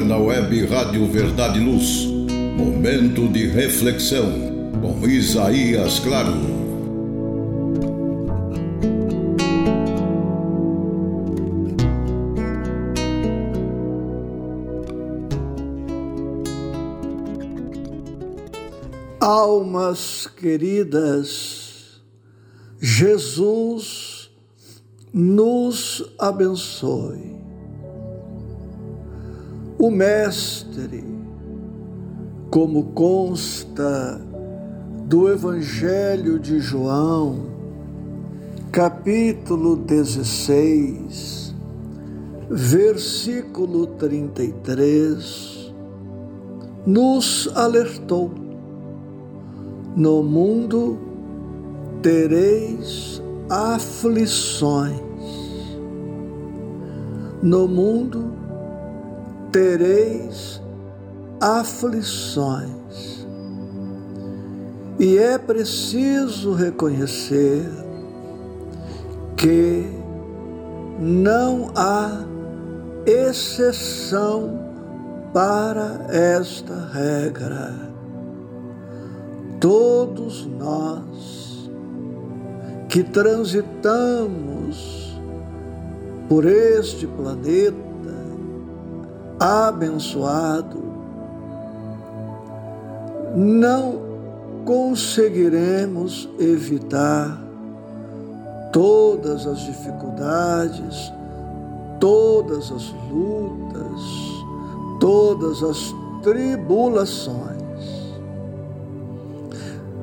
agora na web Rádio Verdade e Luz. Momento de reflexão com Isaías Claro. Almas queridas, Jesus nos abençoe o Mestre, como consta do Evangelho de João, capítulo 16, versículo 33, nos alertou: No mundo tereis aflições. No mundo tereis aflições. E é preciso reconhecer que não há exceção para esta regra. Todos nós que transitamos por este planeta, abençoado, não conseguiremos evitar todas as dificuldades, todas as lutas, todas as tribulações.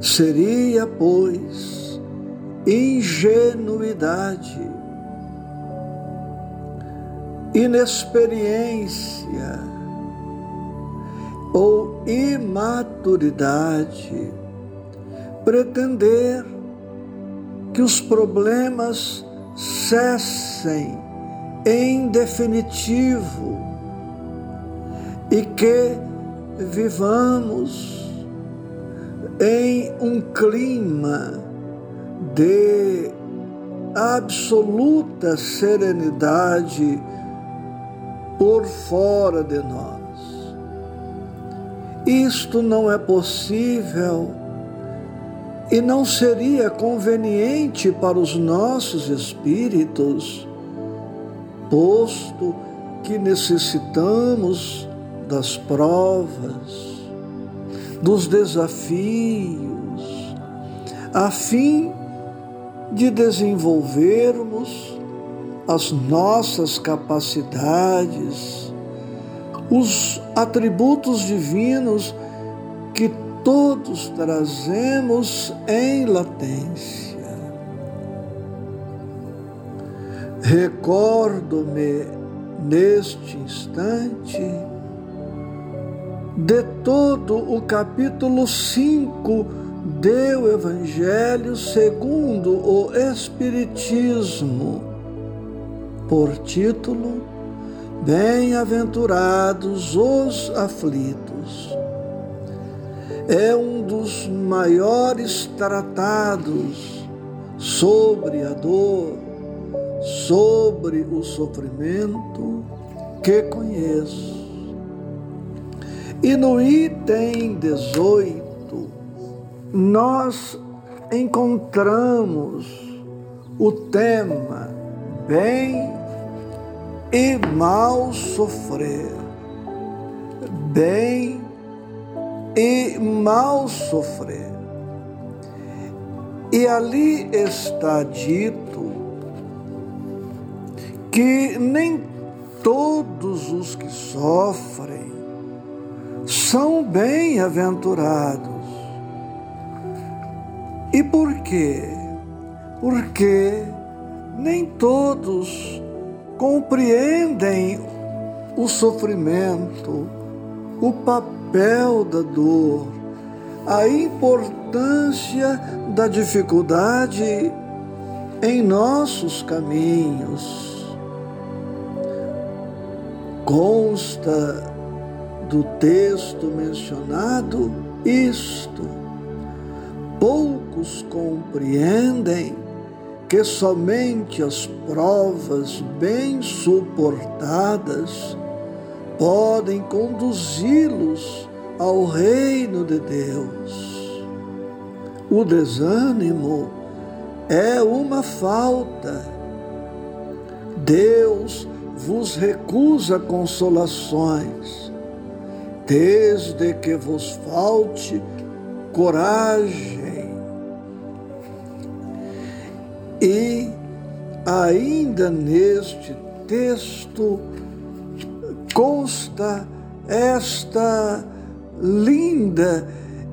Seria, pois, ingenuidade inexperiência ou imaturidade pretender que os problemas cessem em definitivo e que vivamos em um clima de absoluta serenidade por fora de nós. Isto não é possível e não seria conveniente para os nossos espíritos, posto que necessitamos das provas, dos desafios, a fim de desenvolvermos as nossas capacidades, os atributos divinos que todos trazemos em latência. Recordo-me neste instante de todo o capítulo 5 do Evangelho segundo o Espiritismo por título Bem-aventurados os aflitos. É um dos maiores tratados sobre a dor, sobre o sofrimento que conheço. E no item 18, nós encontramos o tema bem e mal sofrer, bem e mal sofrer. E ali está dito que nem todos os que sofrem são bem-aventurados. E por quê? Porque nem todos compreendem o sofrimento, o papel da dor, a importância da dificuldade em nossos caminhos. Consta do texto mencionado isto. Poucos compreendem que somente as provas bem suportadas podem conduzi-los ao reino de Deus. O desânimo é uma falta. Deus vos recusa consolações, desde que vos falte coragem. E ainda neste texto consta esta linda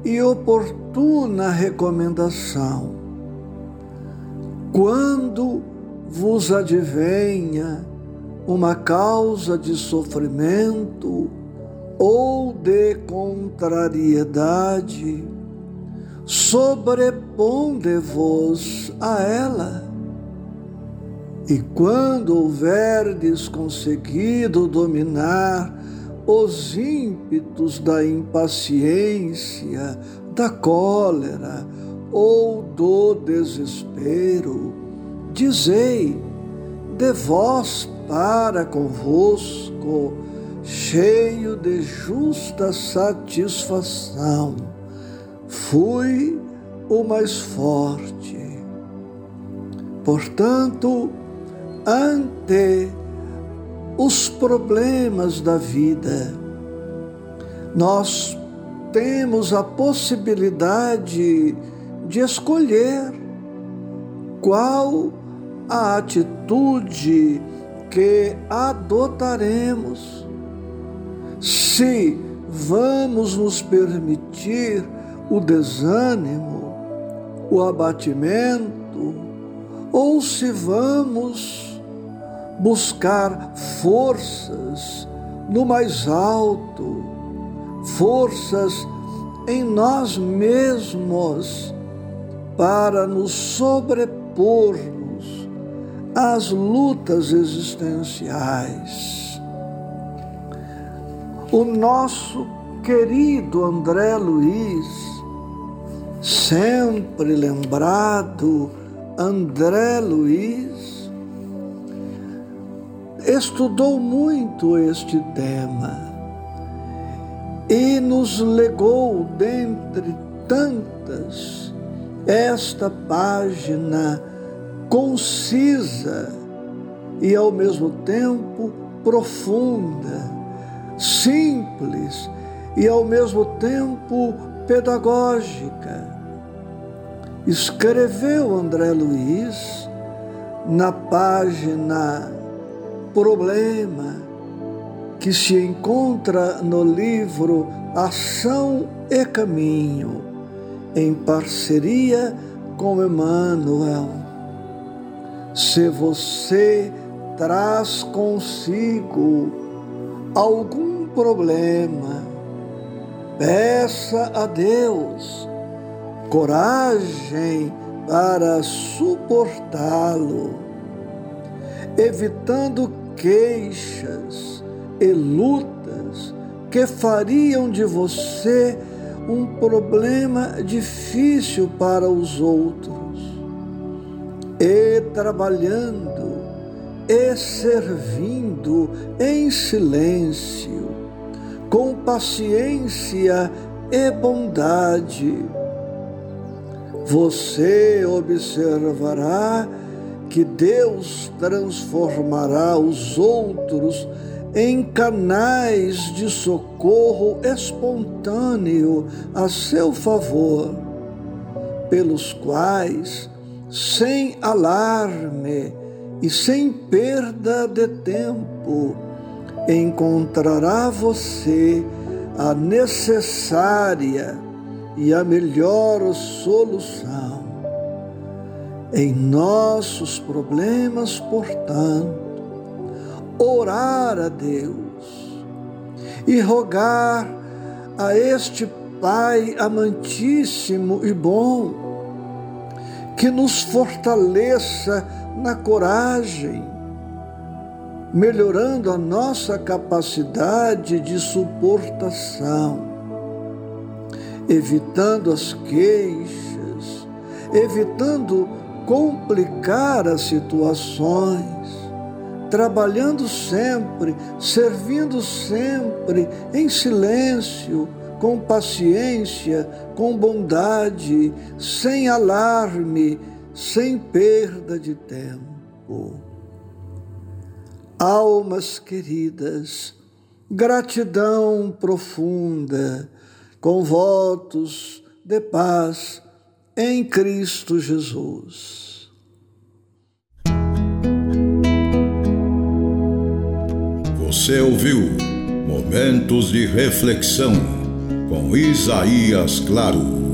e oportuna recomendação. Quando vos advenha uma causa de sofrimento ou de contrariedade, sobreponde-vos a ela. E quando houverdes conseguido dominar os ímpetos da impaciência, da cólera ou do desespero, dizei de vós para convosco, cheio de justa satisfação. Fui o mais forte. Portanto, ante os problemas da vida, nós temos a possibilidade de escolher qual a atitude que adotaremos. Se vamos nos permitir o desânimo, o abatimento, ou se vamos buscar forças no mais alto, forças em nós mesmos para nos sobrepormos as lutas existenciais. O nosso querido André Luiz, sempre lembrado, André Luiz, estudou muito este tema e nos legou, dentre tantas, esta página concisa e ao mesmo tempo profunda, simples e ao mesmo tempo pedagógica. Escreveu André Luiz na página Problema, que se encontra no livro Ação e Caminho, em parceria com Emmanuel. Se você traz consigo algum problema, peça a Deus coragem para suportá-lo, evitando queixas e lutas que fariam de você um problema difícil para os outros e trabalhando e servindo em silêncio, com paciência e bondade. Você observará que Deus transformará os outros em canais de socorro espontâneo a seu favor, pelos quais sem alarme e sem perda de tempo, encontrará você a necessária e a melhor solução. Em nossos problemas, portanto, orar a Deus e rogar a este Pai amantíssimo e bom que nos fortaleça na coragem, melhorando a nossa capacidade de suportação, evitando as queixas, evitando complicar as situações, trabalhando sempre, servindo sempre, em silêncio, com paciência, com bondade, sem alarme, sem perda de tempo. Almas queridas, gratidão profunda, com votos de paz em Cristo Jesus. Você ouviu Momentos de Reflexão com Isaías Claro.